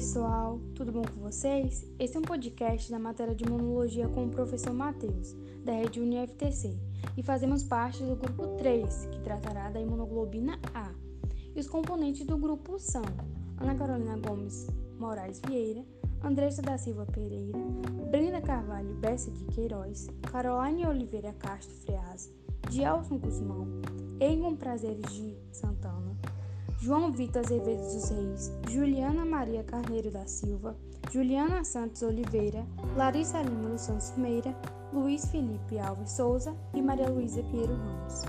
pessoal, tudo bom com vocês? Esse é um podcast da matéria de imunologia com o professor Matheus, da Rede UniFTC, e fazemos parte do grupo 3, que tratará da imunoglobina A. E os componentes do grupo são Ana Carolina Gomes Moraes Vieira, Andressa da Silva Pereira, Brenda Carvalho Bessa de Queiroz, Caroline Oliveira Castro Freas, Gelson Guzmão, Egon Prazeres de Santana, João Vitor Azevedo dos Reis, Juliana Maria Carneiro da Silva, Juliana Santos Oliveira, Larissa Lima dos Santos Meira, Luiz Felipe Alves Souza e Maria Luísa Pinheiro Ramos.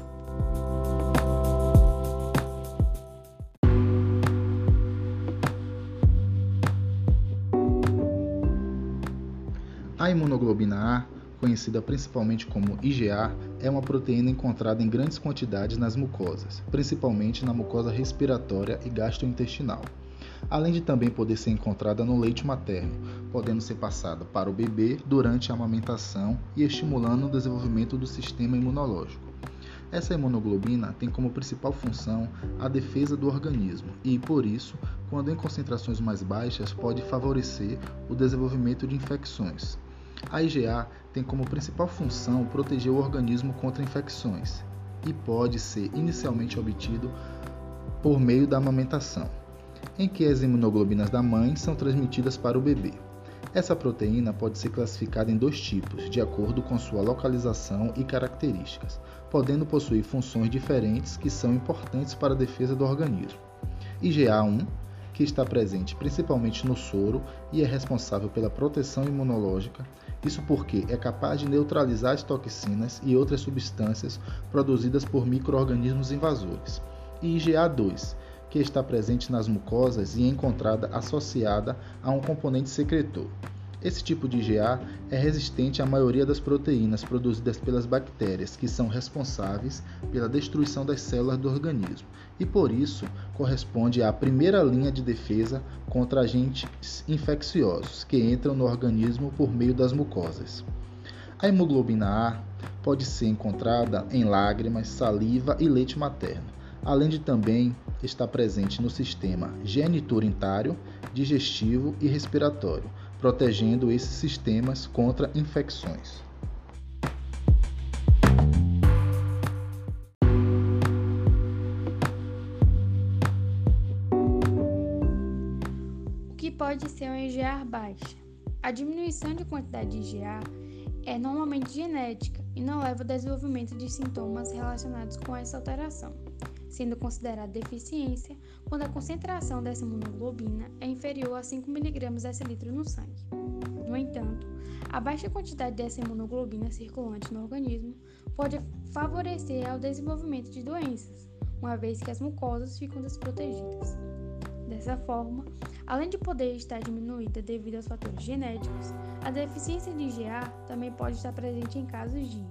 A imunoglobina A conhecida principalmente como IgA, é uma proteína encontrada em grandes quantidades nas mucosas, principalmente na mucosa respiratória e gastrointestinal, além de também poder ser encontrada no leite materno, podendo ser passada para o bebê durante a amamentação e estimulando o desenvolvimento do sistema imunológico. Essa imunoglobina tem como principal função a defesa do organismo e, por isso, quando em concentrações mais baixas, pode favorecer o desenvolvimento de infecções. A IgA tem como principal função proteger o organismo contra infecções e pode ser inicialmente obtido por meio da amamentação, em que as imunoglobinas da mãe são transmitidas para o bebê. Essa proteína pode ser classificada em dois tipos, de acordo com sua localização e características, podendo possuir funções diferentes que são importantes para a defesa do organismo. IgA1 que está presente principalmente no soro e é responsável pela proteção imunológica. Isso porque é capaz de neutralizar as toxinas e outras substâncias produzidas por microorganismos invasores. E IgA2, que está presente nas mucosas e é encontrada associada a um componente secretor. Esse tipo de IgA é resistente à maioria das proteínas produzidas pelas bactérias, que são responsáveis pela destruição das células do organismo, e por isso corresponde à primeira linha de defesa contra agentes infecciosos que entram no organismo por meio das mucosas. A hemoglobina A pode ser encontrada em lágrimas, saliva e leite materno, além de também estar presente no sistema geniturinário, digestivo e respiratório protegendo esses sistemas contra infecções. O que pode ser um IgA baixa? A diminuição de quantidade de IgA é normalmente genética e não leva ao desenvolvimento de sintomas relacionados com essa alteração sendo considerada deficiência quando a concentração dessa imunoglobina é inferior a 5 mg decilitro no sangue. No entanto, a baixa quantidade dessa imunoglobina circulante no organismo pode favorecer ao desenvolvimento de doenças, uma vez que as mucosas ficam desprotegidas. Dessa forma, além de poder estar diminuída devido aos fatores genéticos, a deficiência de IgA também pode estar presente em casos de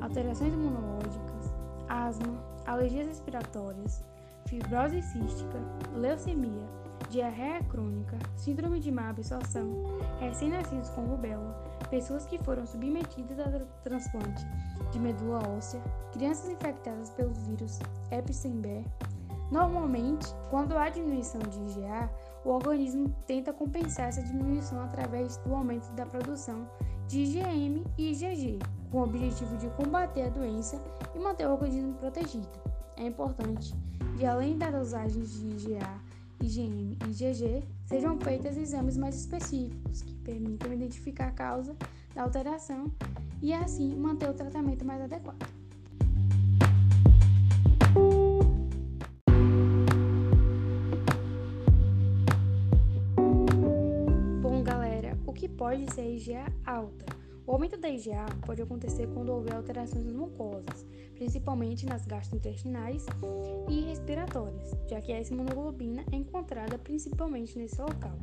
alterações imunológicas, asma, alergias respiratórias, fibrose cística, leucemia, diarreia crônica, síndrome de má absorção, recém-nascidos com rubéola, pessoas que foram submetidas a transplante de medula óssea, crianças infectadas pelo vírus Epstein-Barr. Normalmente, quando há diminuição de IgA, o organismo tenta compensar essa diminuição através do aumento da produção de IgM e IgG, com o objetivo de combater a doença e manter o organismo protegido. É importante que, além das dosagens de IgA, IgM e IgG, sejam feitos exames mais específicos que permitam identificar a causa da alteração e, assim, manter o tratamento mais adequado. Que pode ser IgA alta? O aumento da IgA pode acontecer quando houver alterações nas mucosas, principalmente nas gastrointestinais e respiratórias, já que essa imunoglobina é encontrada principalmente nesse local.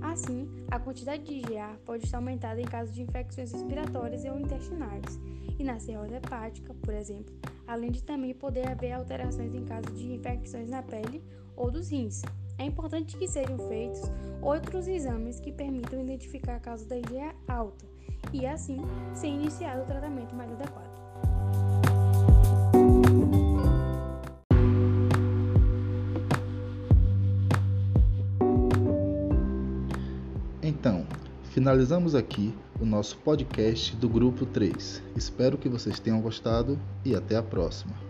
Assim, a quantidade de IgA pode estar aumentada em caso de infecções respiratórias ou intestinais, e na cirrose hepática, por exemplo, além de também poder haver alterações em caso de infecções na pele ou dos rins. É importante que sejam feitos outros exames que permitam identificar a causa da IgA alta, e assim ser iniciado o tratamento mais adequado. Finalizamos aqui o nosso podcast do Grupo 3. Espero que vocês tenham gostado e até a próxima.